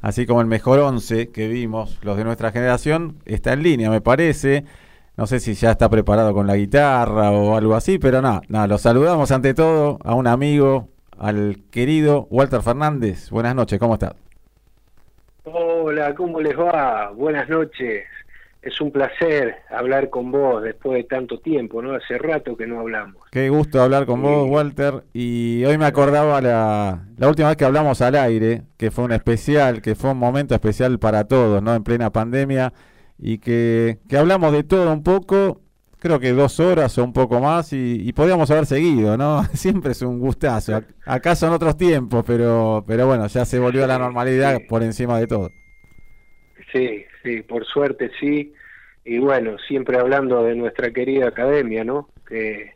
así como el mejor once que vimos, los de nuestra generación, está en línea, me parece. No sé si ya está preparado con la guitarra o algo así, pero nada, nada, lo saludamos ante todo a un amigo, al querido Walter Fernández. Buenas noches, ¿cómo estás? Hola, ¿cómo les va? Buenas noches. Es un placer hablar con vos después de tanto tiempo, ¿no? Hace rato que no hablamos. Qué gusto hablar con vos, Walter. Y hoy me acordaba la, la última vez que hablamos al aire, que fue un especial, que fue un momento especial para todos, ¿no? En plena pandemia, y que, que hablamos de todo un poco, creo que dos horas o un poco más, y, podíamos haber seguido, ¿no? Siempre es un gustazo. Acá son otros tiempos, pero, pero bueno, ya se volvió a la normalidad por encima de todo. Sí, sí, por suerte sí. Y bueno, siempre hablando de nuestra querida academia, ¿no? Que,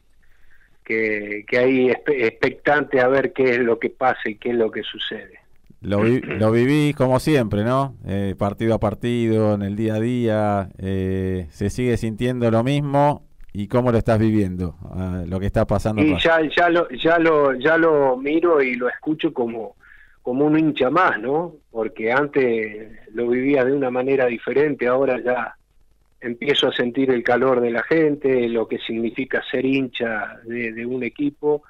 que, que ahí expectante a ver qué es lo que pasa y qué es lo que sucede. Lo, lo viví como siempre, ¿no? Eh, partido a partido, en el día a día. Eh, ¿Se sigue sintiendo lo mismo? ¿Y cómo lo estás viviendo? Ah, lo que está pasando. Y ya, ya, lo, ya, lo, ya lo miro y lo escucho como como un hincha más, ¿no? Porque antes lo vivía de una manera diferente, ahora ya empiezo a sentir el calor de la gente, lo que significa ser hincha de, un equipo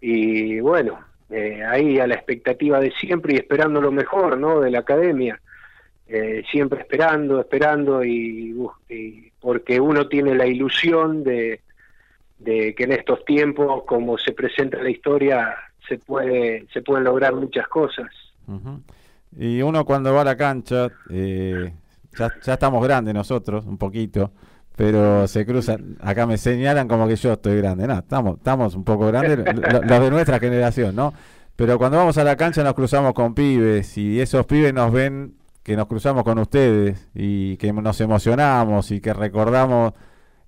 y bueno, eh, ahí a la expectativa de siempre y esperando lo mejor, ¿no? De la academia, eh, siempre esperando, esperando y, y, porque uno tiene la ilusión de que en estos tiempos, como se presenta la historia, se puede se pueden lograr muchas cosas. Y uno cuando va a la cancha, eh, ya, ya estamos grandes nosotros, un poquito, pero se cruzan, acá me señalan como que yo estoy grande, no, estamos, estamos un poco grandes, los de nuestra generación, ¿no? Pero cuando vamos a la cancha nos cruzamos con pibes y esos pibes nos ven que nos cruzamos con ustedes y que nos emocionamos y que recordamos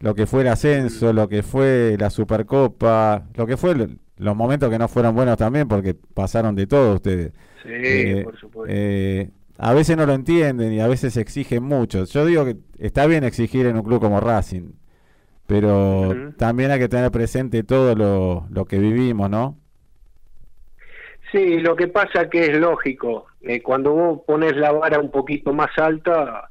lo que fue el ascenso, lo que fue la Supercopa, lo que fue los momentos que no fueron buenos también, porque pasaron de todo ustedes. Sí, eh, por supuesto. Eh, a veces no lo entienden y a veces exigen mucho. Yo digo que está bien exigir en un club como Racing, pero también hay que tener presente todo lo, lo que vivimos, ¿no? Sí, lo que pasa que es lógico. Eh, cuando vos pones la vara un poquito más alta,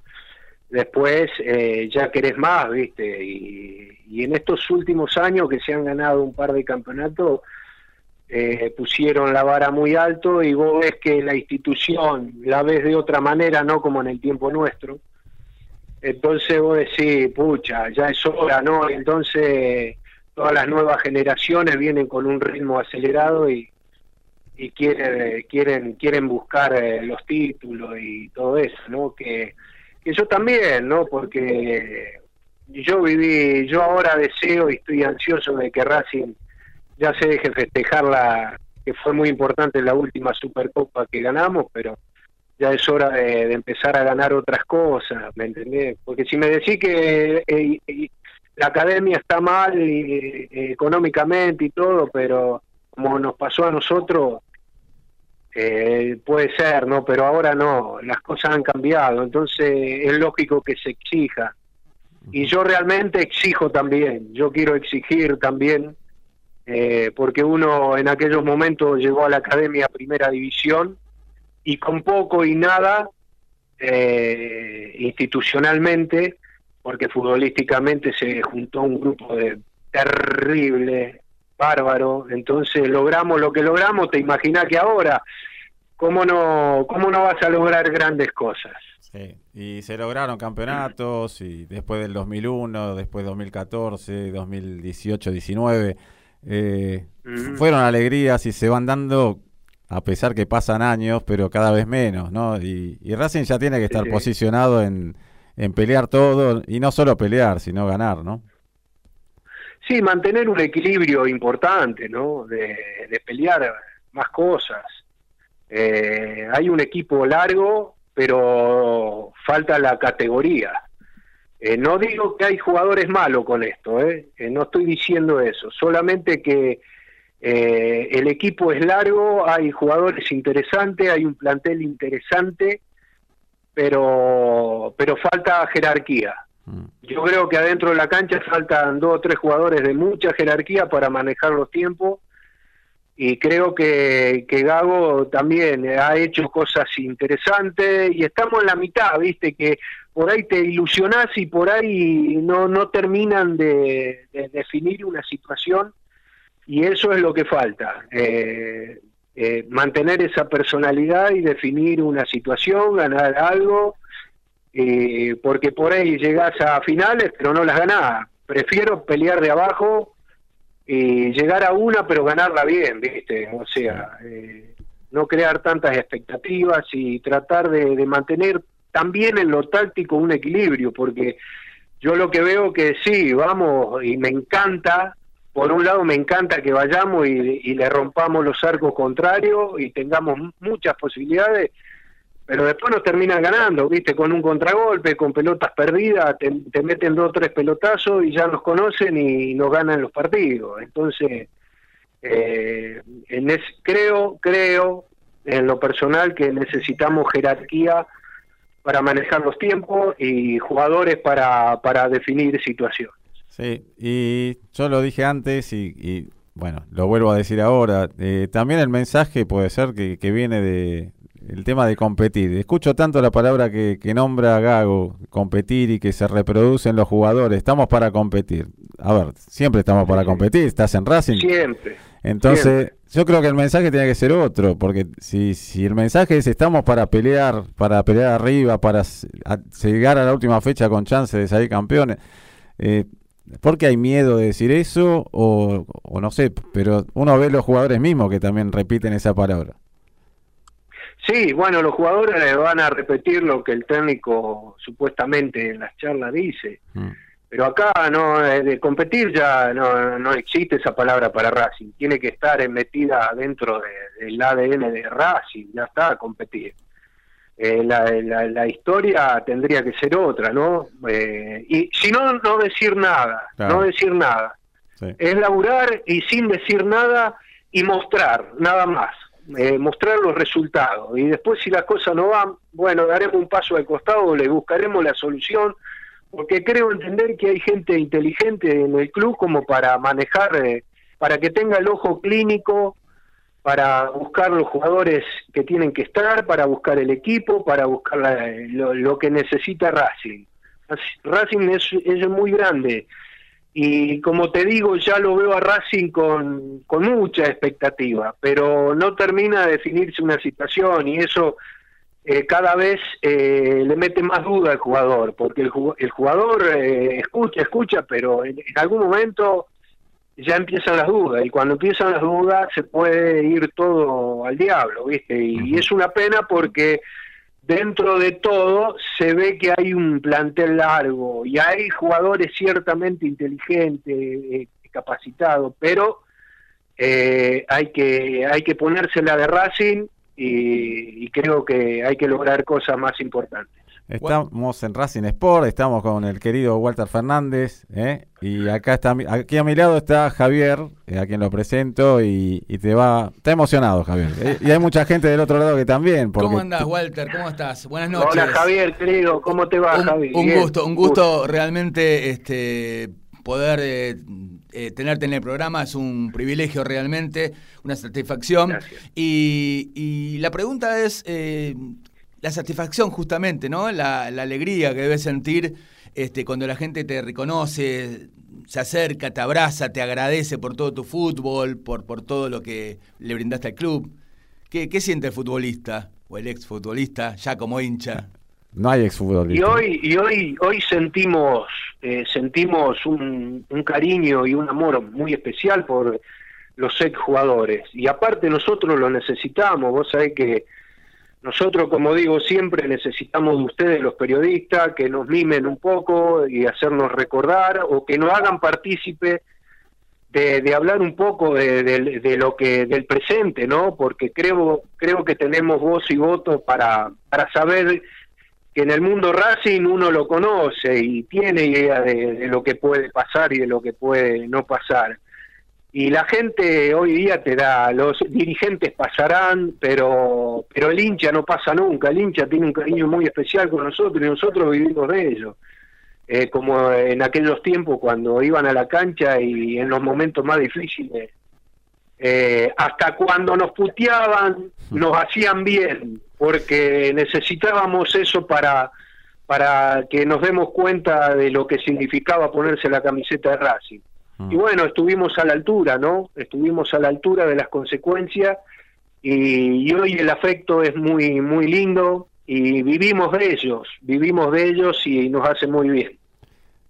después eh, ya querés más, ¿viste? Y, y en estos últimos años que se han ganado un par de campeonatos, eh, pusieron la vara muy alto y vos ves que la institución la ves de otra manera, no como en el tiempo nuestro. Entonces vos decís, pucha, ya es hora, ¿no? Entonces todas las nuevas generaciones vienen con un ritmo acelerado y, y quieren, quieren, quieren buscar eh, los títulos y todo eso, ¿no? Que, que yo también, ¿no? Porque yo viví, yo ahora deseo y estoy ansioso de que Racing ya se deje festejar la que fue muy importante la última Supercopa que ganamos, pero ya es hora de, empezar a ganar otras cosas, ¿me entendés? Porque si me decís que eh, la academia está mal eh, económicamente y todo, pero como nos pasó a nosotros, eh, puede ser, ¿no? Pero ahora no, las cosas han cambiado, entonces es lógico que se exija y yo realmente exijo también, yo quiero exigir también, eh, porque uno en aquellos momentos llegó a la Academia Primera División y con poco y nada eh, institucionalmente, porque futbolísticamente se juntó un grupo de terrible, bárbaro, entonces logramos lo que logramos, te imaginas que ahora, ¿cómo no, cómo no vas a lograr grandes cosas? y se lograron campeonatos y después del 2001, después 2014, 2018, 19, fueron alegrías y se van dando a pesar que pasan años, pero cada vez menos, ¿no? Y, Racing ya tiene que estar posicionado en, en pelear todo y no solo pelear, sino ganar, ¿no? Sí, mantener un equilibrio importante, ¿no? De, pelear más cosas. Eh, hay un equipo largo pero falta la categoría. Eh, no digo que hay jugadores malos con esto, ¿eh? ¿eh? no estoy diciendo eso, solamente que eh, el equipo es largo, hay jugadores interesantes, hay un plantel interesante, pero, pero falta jerarquía. Mm. Yo creo que adentro de la cancha faltan dos o tres jugadores de mucha jerarquía para manejar los tiempos y creo que, que Gago también ha hecho cosas interesantes y estamos en la mitad, viste, que por ahí te ilusionás y por ahí no, no terminan de, definir una situación y eso es lo que falta, eh, eh, mantener esa personalidad y definir una situación, ganar algo, eh, porque por ahí llegás a finales pero no las ganás, prefiero pelear de abajo y llegar a una pero ganarla bien, ¿viste? O sea, eh, no crear tantas expectativas y tratar de, mantener también en lo táctico un equilibrio, porque yo lo que veo que sí, vamos, y me encanta, por un lado me encanta que vayamos y, le rompamos los arcos contrarios y tengamos muchas posibilidades, pero después nos terminan ganando, ¿viste? Con un contragolpe, con pelotas perdidas, te, meten dos o tres pelotazos y ya nos conocen y nos ganan los partidos. Entonces, eh, en creo, creo, en lo personal, que necesitamos jerarquía para manejar los tiempos y jugadores para, para definir situaciones. Sí, y yo lo dije antes y, bueno, lo vuelvo a decir ahora. Eh, también el mensaje puede ser que, que viene de, el tema de competir. Escucho tanto la palabra que, nombra Gago, competir y que se reproducen los jugadores. Estamos para competir. A ver, siempre estamos para competir. Estás en Racing. Siempre. Entonces, yo creo que el mensaje tiene que ser otro, porque si, si el mensaje es estamos para pelear, para pelear arriba, para llegar a la última fecha con chance de salir campeones, eh, ¿por qué hay miedo de decir eso? O, o no sé, pero uno ve los jugadores mismos que también repiten esa palabra. Sí, bueno, los jugadores van a repetir lo que el técnico supuestamente en las charlas dice. Mm. Pero acá no eh, de competir ya no, no existe esa palabra para Racing. Tiene que estar metida dentro del ADN de Racing. Ya está, competir. Eh, la, la, historia tendría que ser otra, ¿no? Eh, y si no, no decir nada, no decir nada. Es laburar y sin decir nada y mostrar, nada más. Eh, mostrar los resultados. Y después si las cosas no van, bueno, daremos un paso al costado, le buscaremos la solución, porque creo entender que hay gente inteligente en el club como para manejar, eh, para que tenga el ojo clínico, para buscar los jugadores que tienen que estar, para buscar el equipo, para buscar lo, que necesita Racing. Racing es, es muy grande y como te digo, ya lo veo a Racing con, con mucha expectativa, pero no termina de definirse una situación y eso eh, cada vez eh, le mete más duda al jugador, porque el, el jugador eh, escucha, escucha, pero en, algún momento ya empiezan las dudas y cuando empiezan las dudas se puede ir todo al diablo, ¿viste? y es una pena porque dentro de todo se ve que hay un plantel largo y hay jugadores ciertamente inteligentes, eh, capacitados, pero hay que hay que ponérsela de Racing y, creo que hay que lograr cosas más importantes. Estamos en Racing Sport, estamos con el querido Walter Fernández, ¿eh? y acá está, aquí a mi lado está Javier, a quien lo presento, y, te va, está emocionado Javier, y hay mucha gente del otro lado que también. ¿Cómo andás Walter? ¿Cómo estás? Buenas noches. Hola Javier, querido, ¿cómo te va Javier? Un gusto, un gusto, realmente este poder eh, tenerte en el programa es un privilegio realmente, una satisfacción. Y, y, la pregunta es, eh, la satisfacción justamente, ¿no? La, alegría que debes sentir este, cuando la gente te reconoce, se acerca, te abraza, te agradece por todo tu fútbol, por, por todo lo que le brindaste al club. ¿Qué, qué siente el futbolista o el exfutbolista ya como hincha? No hay exfutbolista. Y hoy, y hoy, hoy sentimos, eh, sentimos un, cariño y un amor muy especial por los exjugadores. Y aparte nosotros lo necesitamos, vos sabés que nosotros, como digo siempre, necesitamos de ustedes, los periodistas, que nos mimen un poco y hacernos recordar o que nos hagan partícipe de, hablar un poco de, lo que del presente, ¿no? Porque creo creo que tenemos voz y voto para para saber que en el mundo Racing uno lo conoce y tiene idea de lo que puede pasar y de lo que puede no pasar. Y la gente hoy día te da, los dirigentes pasarán, pero, pero el hincha no pasa nunca, el hincha tiene un cariño muy especial con nosotros y nosotros vivimos de ello. Eh, como en aquellos tiempos cuando iban a la cancha y en los momentos más difíciles. Eh, hasta cuando nos puteaban, nos hacían bien, porque necesitábamos eso para, para que nos demos cuenta de lo que significaba ponerse la camiseta de Racing. Y mm. bueno, estuvimos a la altura, ¿no? Estuvimos a la altura de las consecuencias y, y, hoy el afecto es muy, muy lindo y vivimos de ellos, vivimos de ellos y nos hace muy bien.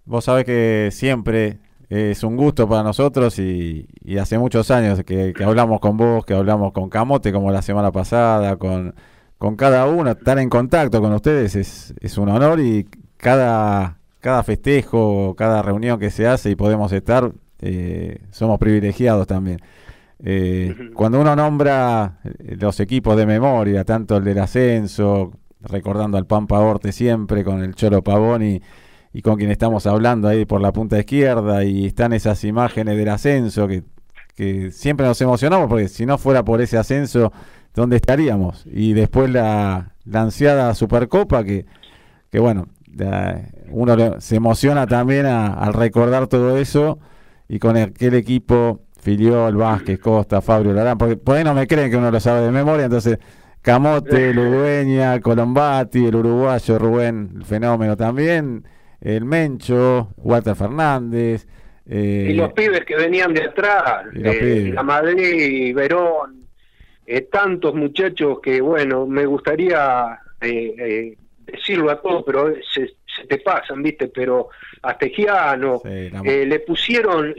Vos sabés que siempre es un gusto para nosotros y, hace muchos años que, hablamos con vos, que hablamos con Camote como la semana pasada, con, con cada uno, estar en contacto con ustedes es, es un honor y cada, cada festejo, cada reunión que se hace y podemos estar, eh, somos privilegiados también. Eh, cuando uno nombra los equipos de memoria, tanto el del ascenso, recordando al Pampa Orte siempre, con el Cholo Pavoni y con quien estamos hablando ahí por la punta izquierda y están esas imágenes del ascenso que, que siempre nos emocionamos porque si no fuera por ese ascenso, ¿dónde estaríamos? Y después la, la ansiada Supercopa que, que bueno, uno se emociona también al recordar todo eso y con aquel equipo Filiol, Vázquez, Costa, Fabio Larán, porque por ahí no me creen que uno lo sabe de memoria, entonces Camote, Ludueña, Colombati, el uruguayo Rubén, el fenómeno también, el Mencho, Walter Fernández. Eh, y los pibes que venían de atrás, eh, la Madrid, Verón, eh, tantos muchachos que, bueno, me gustaría decirlo a todos, pero se, te pasan, ¿viste? Pero a Tejiano, le pusieron,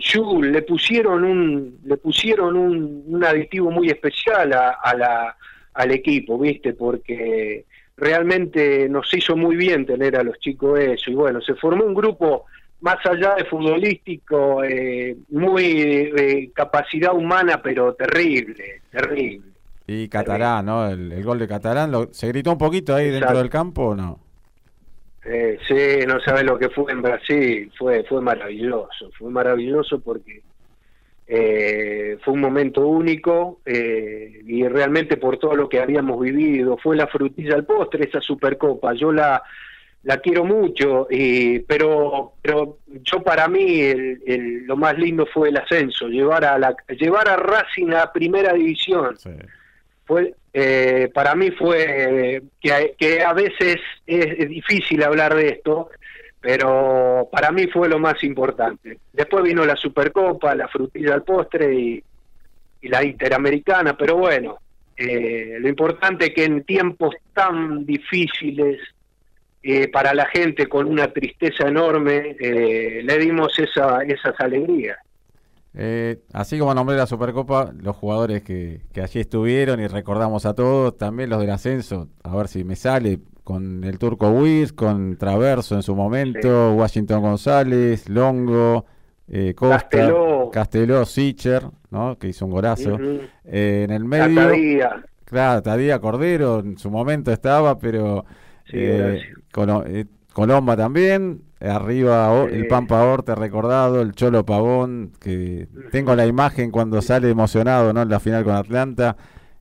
le pusieron un, le pusieron un, un aditivo muy especial a, la, al equipo, ¿viste? Porque realmente nos hizo muy bien tener a los chicos eso. Y bueno, se formó un grupo más allá de futbolístico, eh, muy de capacidad humana, pero terrible, terrible. Y Catalán, ¿no? El, gol de Catalán, ¿se gritó un poquito ahí dentro del campo o no? Eh, sí, no sabes lo que fue en Brasil, fue, fue maravilloso, fue maravilloso porque eh, fue un momento único eh, y realmente por todo lo que habíamos vivido, fue la frutilla al postre esa Supercopa. Yo la, la quiero mucho, y, pero, pero yo para mí el, lo más lindo fue el ascenso, llevar a, la, llevar a Racing a primera división. Fue, eh, para mí fue que, a veces es difícil hablar de esto, pero para mí fue lo más importante. Después vino la Supercopa, la frutilla al postre y, la Interamericana, pero bueno, eh, lo importante es que en tiempos tan difíciles eh, para la gente con una tristeza enorme, eh, le dimos esa, esas alegrías. Así como nombré la Supercopa, los jugadores que, que allí estuvieron y recordamos a todos, también los del ascenso, a ver si me sale, con el turco Wiz, con Traverso en su momento, Washington González, Longo, eh, Costa, Casteló, Sicher, ¿no? que hizo un golazo. Eh, en el medio, Tadía. claro, Tadía Cordero en su momento estaba, pero eh, eh, Colomba también, arriba el Pampa Orte recordado, el Cholo Pavón, que tengo la imagen cuando sale emocionado ¿no? en la final con Atlanta,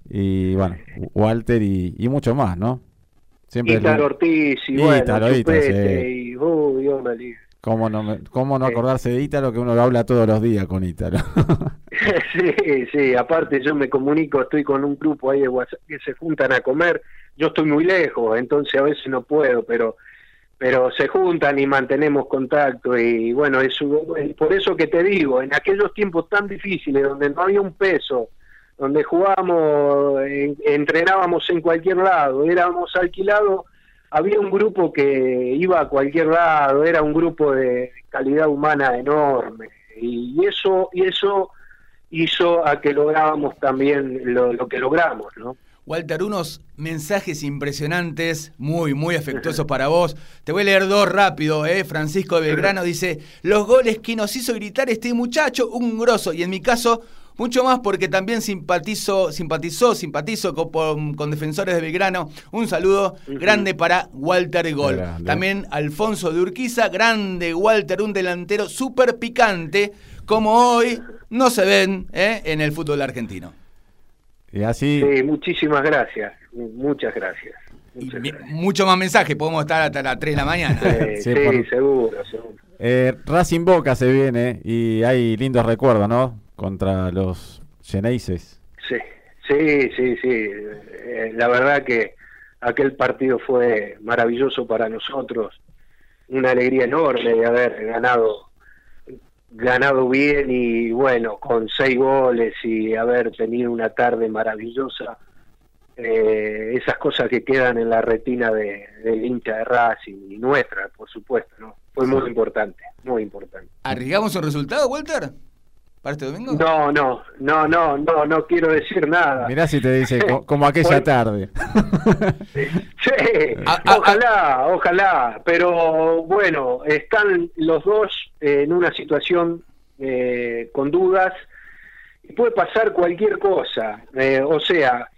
y bueno, Walter y, y mucho más, ¿no? Siempre Ortiz y bueno, y, uy, Dios me ¿Cómo no, ¿Cómo no acordarse de Ítalo que uno lo habla todos los días con Ítalo? sí, sí, aparte yo me comunico, estoy con un grupo ahí de WhatsApp que se juntan a comer, yo estoy muy lejos, entonces a veces no puedo, pero pero se juntan y mantenemos contacto y bueno, es por eso que te digo, en aquellos tiempos tan difíciles donde no había un peso, donde jugábamos, entrenábamos en cualquier lado, éramos alquilados, había un grupo que iba a cualquier lado, era un grupo de calidad humana enorme, y eso, y eso hizo a que lográbamos también lo que logramos, ¿no? Walter, unos mensajes impresionantes, muy, muy afectuosos para vos. Te voy a leer dos rápido, ¿eh? Francisco de Belgrano dice, los goles que nos hizo gritar este muchacho, un grosso. Y en mi caso, mucho más porque también simpatizo, simpatizó, simpatizo con, defensores de Belgrano. Un saludo grande para Walter Gol. También Alfonso de Urquiza, grande Walter, un delantero súper picante, como hoy no se ven ¿eh? en el fútbol argentino. Y así... Sí, muchísimas gracias, muchas gracias. Mucho más mensaje, podemos estar hasta las 3 de la mañana. Sí, seguro, seguro. Eh, Racing Boca se viene y hay lindos recuerdos, ¿no? contra los Geneises. Sí, sí, sí, sí. Eh, la verdad que aquel partido fue maravilloso para nosotros. Una alegría enorme de haber ganado ganado bien y bueno, con seis goles y haber tenido una tarde maravillosa. Eh, esas cosas que quedan en la retina de, del hincha de Racing y nuestra, por supuesto, ¿no? Fue muy importante, muy importante. ¿Arriesgamos el resultado, Walter? ¿Para este domingo? No, no, no, no, no, no quiero decir nada. Mirá si te dice, como aquella tarde. sí, ojalá, ojalá, pero bueno, están los dos en una situación eh, con dudas y puede pasar cualquier cosa. Eh, o sea,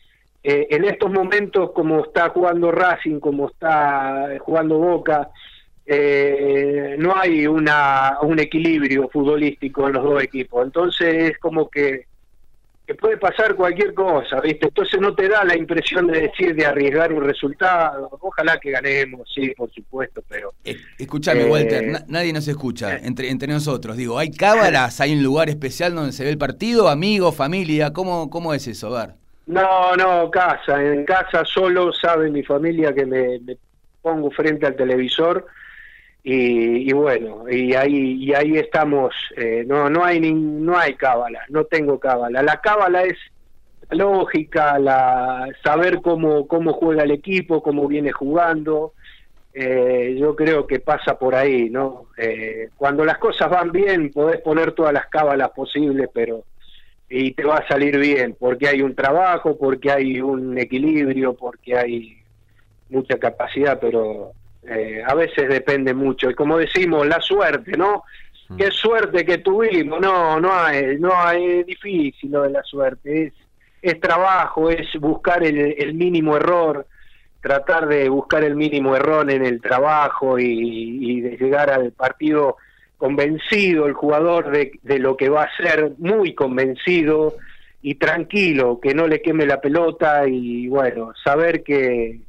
eh, en estos momentos, como está jugando Racing, como está jugando Boca, eh, no hay una, un equilibrio futbolístico en los dos equipos. Entonces es como que, puede pasar cualquier cosa, ¿viste? Entonces no te da la impresión de decir, de arriesgar un resultado. Ojalá que ganemos, sí, por supuesto, pero... Eh, escúchame, Walter, eh, nadie nos escucha eh. entre, entre nosotros. Digo, ¿hay cábalas? ¿Hay un lugar especial donde se ve el partido? ¿Amigos, familia? ¿Cómo, cómo es eso? A ver. No, no, casa. En casa solo sabe mi familia que me pongo frente al televisor y, bueno y ahí y ahí estamos eh, no no hay ni, no hay cábala no tengo cábala. La cábala es la lógica la saber cómo cómo juega el equipo cómo viene jugando. Eh, yo creo que pasa por ahí no eh, cuando las cosas van bien podés poner todas las cábalas posibles pero y te va a salir bien porque hay un trabajo porque hay un equilibrio porque hay mucha capacidad pero eh, a veces depende mucho. Y como decimos, la suerte, ¿no? Mm. Qué suerte que tuvimos. No, no hay, no hay, es difícil lo de la suerte. Es, es trabajo, es buscar el, mínimo error, tratar de buscar el mínimo error en el trabajo y, de llegar al partido convencido el jugador de, de, lo que va a ser, muy convencido y tranquilo, que no le queme la pelota y bueno, saber que,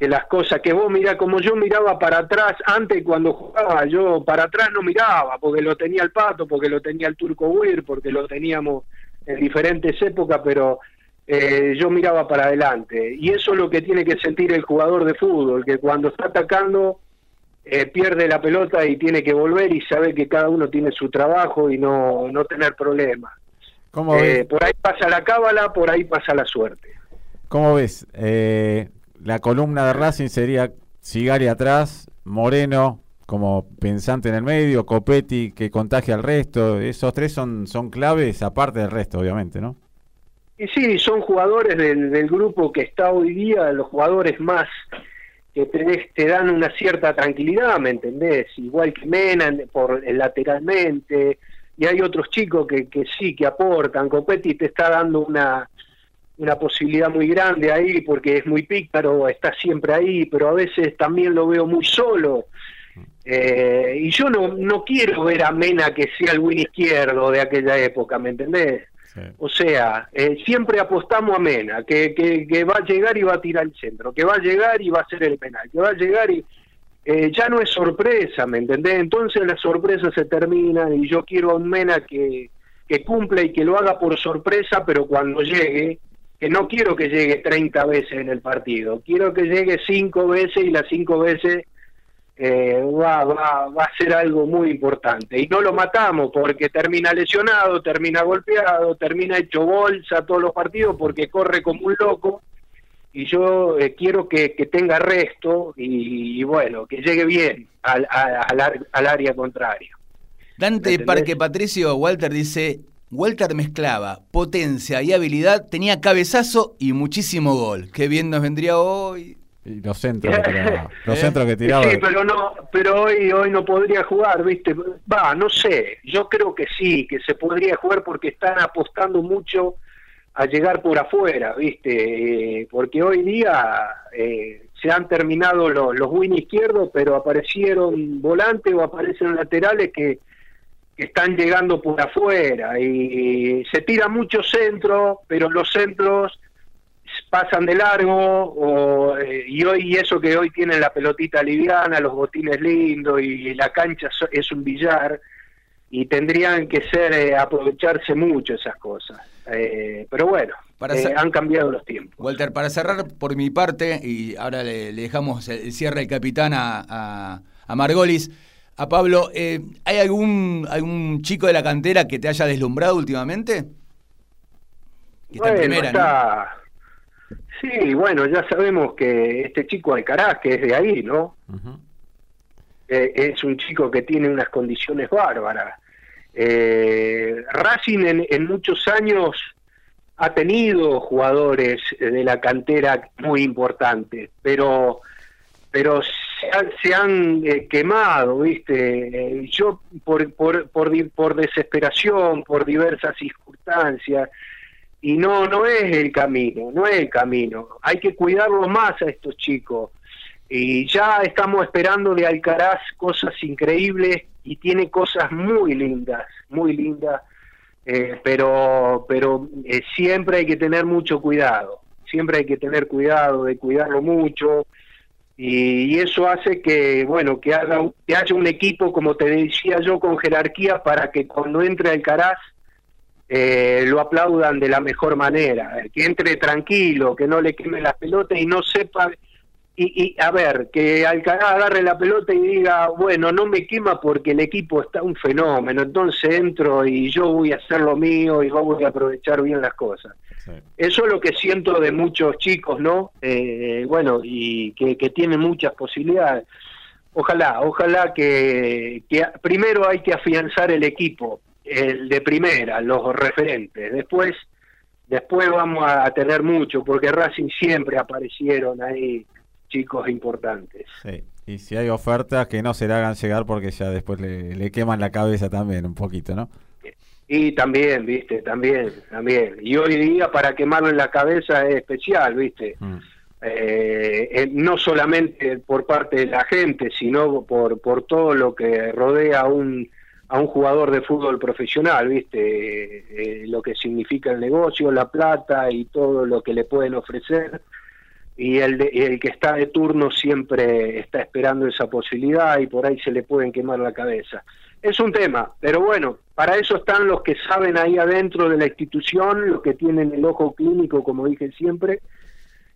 que las cosas que vos mirá, como yo miraba para atrás antes cuando jugaba, yo para atrás no miraba, porque lo tenía el Pato, porque lo tenía el Turco Weir, porque lo teníamos en diferentes épocas, pero eh, yo miraba para adelante. Y eso es lo que tiene que sentir el jugador de fútbol, que cuando está atacando eh, pierde la pelota y tiene que volver y sabe que cada uno tiene su trabajo y no, no tener problemas. Eh, por ahí pasa la cábala, por ahí pasa la suerte. ¿Cómo ves? Eh, la columna de Racing sería Sigari atrás, Moreno como pensante en el medio, Copetti que contagia al resto. Esos tres son, son claves aparte del resto, obviamente, ¿no? Y sí, son jugadores del, grupo que está hoy día, los jugadores más que te, te dan una cierta tranquilidad, ¿me entendés? Igual que Mena por, lateralmente, y hay otros chicos que, que sí, que aportan. Copetti te está dando una, una posibilidad muy grande ahí porque es muy pícaro, está siempre ahí, pero a veces también lo veo muy solo. Eh, y yo no, no quiero ver a Mena que sea el win izquierdo de aquella época, ¿me entendés? O sea, eh, siempre apostamos a Mena, que, que, va a llegar y va a tirar el centro, que va a llegar y va a hacer el penal, que va a llegar y eh, ya no es sorpresa, ¿me entendés? Entonces la sorpresa se termina y yo quiero a un Mena que, que cumpla y que lo haga por sorpresa, pero cuando llegue, que no quiero que llegue 30 veces en el partido, quiero que llegue 5 veces y las 5 veces eh, va, va, va a ser algo muy importante. Y no lo matamos porque termina lesionado, termina golpeado, termina hecho bolsa todos los partidos porque corre como un loco. Y yo eh, quiero que, que, tenga resto y, bueno, que llegue bien al, al, al área contraria. Dante Parque Patricio Walter dice, Walter mezclaba potencia y habilidad, tenía cabezazo y muchísimo gol. Qué bien nos vendría hoy. Y los centros que tiraba. Los centros que tiraba. Sí, pero no, pero hoy, hoy no podría jugar, ¿viste? Va, no sé. Yo creo que sí, que se podría jugar porque están apostando mucho a llegar por afuera, ¿viste? Eh, porque hoy día eh, se han terminado los, los win izquierdos, pero aparecieron volantes o aparecen laterales que están llegando por afuera y se tira mucho centro, pero los centros pasan de largo o, eh, y hoy eso que hoy tienen la pelotita liviana, los botines lindos y la cancha es un billar y tendrían que ser eh, aprovecharse mucho esas cosas. Eh, pero bueno, eh, han cambiado los tiempos. Walter, para cerrar por mi parte, y ahora le, dejamos el cierre del capitán a, a, Margolis, a Pablo, eh, ¿hay algún, algún chico de la cantera que te haya deslumbrado últimamente? está en primera, Sí, bueno, ya sabemos que este chico Alcaraz, que es de ahí, ¿no? es un chico que tiene unas condiciones bárbaras. Racing en muchos años ha tenido jugadores de la cantera muy importantes, pero pero se han, eh, quemado, ¿viste? yo por, por, por, por, desesperación, por diversas circunstancias, y no, no es el camino, no es el camino. Hay que cuidarlo más a estos chicos. Y ya estamos esperando de Alcaraz cosas increíbles y tiene cosas muy lindas, muy lindas eh, pero pero eh, siempre hay que tener mucho cuidado, siempre hay que tener cuidado de cuidarlo mucho y, eso hace que bueno que, haga, que haya un equipo como te decía yo con jerarquía para que cuando entre Alcaraz eh, lo aplaudan de la mejor manera, que entre tranquilo, que no le queme la pelota y no sepa y, a ver, que Alcaraz agarre la pelota y diga, bueno, no me quema porque el equipo está un fenómeno, entonces entro y yo voy a hacer lo mío y voy a aprovechar bien las cosas. Eso es lo que siento de muchos chicos, ¿no? Eh, bueno, y que, tienen muchas posibilidades. Ojalá, ojalá que, que primero hay que afianzar el equipo, el de primera, los referentes. Después, después vamos a tener mucho, porque Racing siempre aparecieron ahí chicos importantes. Sí. Y si hay ofertas, que no se le hagan llegar porque ya después le, queman la cabeza también un poquito, ¿no? Y también, viste, también, también. Y hoy día para quemarlo en la cabeza es especial, viste. Mm. Eh, eh, no solamente por parte de la gente, sino por, por todo lo que rodea a un, a un jugador de fútbol profesional, viste, eh, lo que significa el negocio, la plata y todo lo que le pueden ofrecer y el, el que está de turno siempre está esperando esa posibilidad y por ahí se le pueden quemar la cabeza. Es un tema, pero bueno, para eso están los que saben ahí adentro de la institución, los que tienen el ojo clínico, como dije siempre,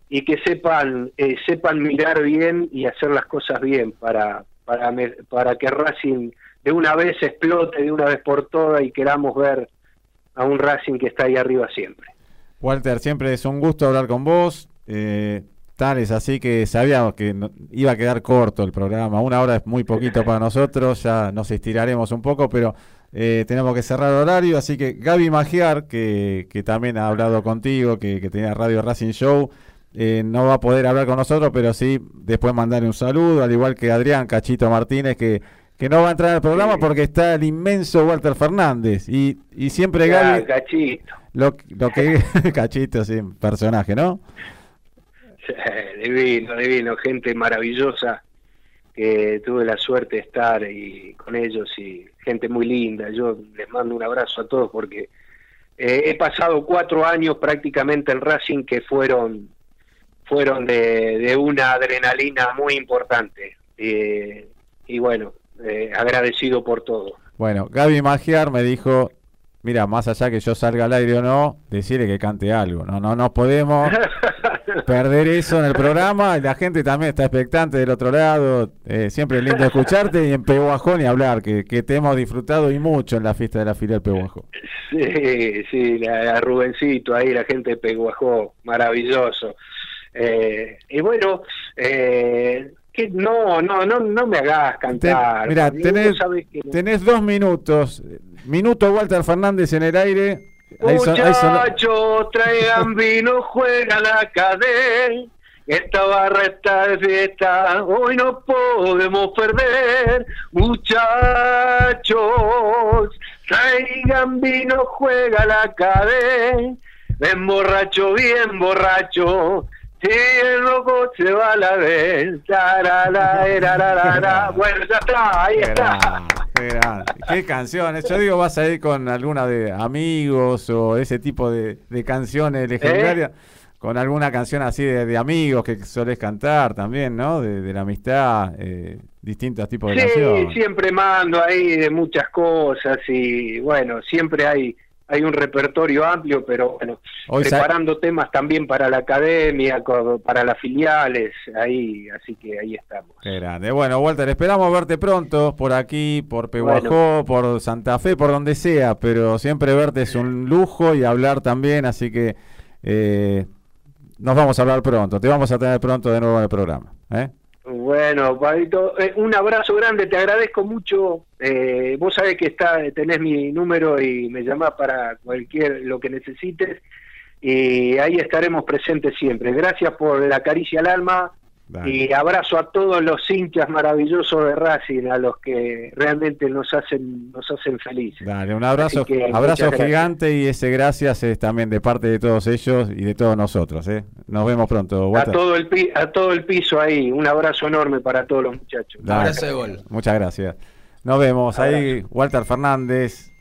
y que sepan eh, sepan mirar bien y hacer las cosas bien para, para, para que Racing de una vez explote de una vez por todas y queramos ver a un Racing que está ahí arriba siempre. Walter, siempre es un gusto hablar con vos. Eh, Tales, así que sabíamos que iba a quedar corto el programa. Una hora es muy poquito para nosotros, ya nos estiraremos un poco, pero eh, tenemos que cerrar el horario. Así que Gaby Magiar, que, que también ha hablado contigo, que, que tenía Radio Racing Show, eh, no va a poder hablar con nosotros, pero sí después mandarle un saludo, al igual que Adrián Cachito Martínez, que, que no va a entrar al programa porque está el inmenso Walter Fernández. Y, y siempre Gaby. Cachito. Lo, lo que. Cachito, sí, personaje, ¿no? divino, divino, gente maravillosa que tuve la suerte de estar y con ellos y gente muy linda. Yo les mando un abrazo a todos porque eh, he pasado cuatro años prácticamente en Racing que fueron fueron de, una adrenalina muy importante eh, y bueno, eh, agradecido por todo. Bueno, Gaby Magiar me dijo mira, más allá que yo salga al aire o no, decirle que cante algo. No, no, no podemos perder eso en el programa. La gente también está expectante del otro lado. Eh, siempre es lindo escucharte y en Peguajón y hablar, que, te hemos disfrutado y mucho en la fiesta de la filial Peguajón. Sí, sí, la, Rubencito ahí, la gente de Peguajón, maravilloso. Eh, y bueno, eh, que no, no, no, no me hagas cantar. mira, tenés, tenés dos minutos Minuto Walter Fernández en el aire. Muchachos, traigan vino, juega la cadena. Esta barra está de fiesta, hoy no podemos perder. Muchachos, traigan vino, juega la cadena. Ven borracho, bien borracho, si el loco se va a la vez. Bueno, ya está, ahí está. Qué canciones. Yo digo, vas a ir con alguna de amigos o ese tipo de, canciones legendarias. ¿Eh? Con alguna canción así de, amigos que sueles cantar también, ¿no? De, la amistad, eh, distintos tipos de sí, siempre mando ahí de muchas cosas y bueno, siempre hay hay un repertorio amplio, pero bueno, preparando temas también para la academia, para las filiales, ahí, así que ahí estamos. Qué grande. Bueno, Walter, esperamos verte pronto por aquí, por Pehuajó, por Santa Fe, por donde sea, pero siempre verte es un lujo y hablar también, así que eh, nos vamos a hablar pronto, te vamos a tener pronto de nuevo en el programa. ¿eh? Bueno, Pablito, eh, un abrazo grande, te agradezco mucho. Eh, vos sabés que está, tenés mi número y me llamás para cualquier lo que necesites. Y ahí estaremos presentes siempre. Gracias por la caricia al alma y abrazo a todos los hinchas maravillosos de Racing, a los que realmente nos hacen nos hacen felices. Dale, un abrazo, abrazo gigante y ese gracias es también de parte de todos ellos y de todos nosotros. ¿eh? Nos vemos pronto. A todo, el a todo el piso ahí, un abrazo enorme para todos los muchachos. abrazo de gol. Muchas gracias. Nos vemos ahí, Walter Fernández,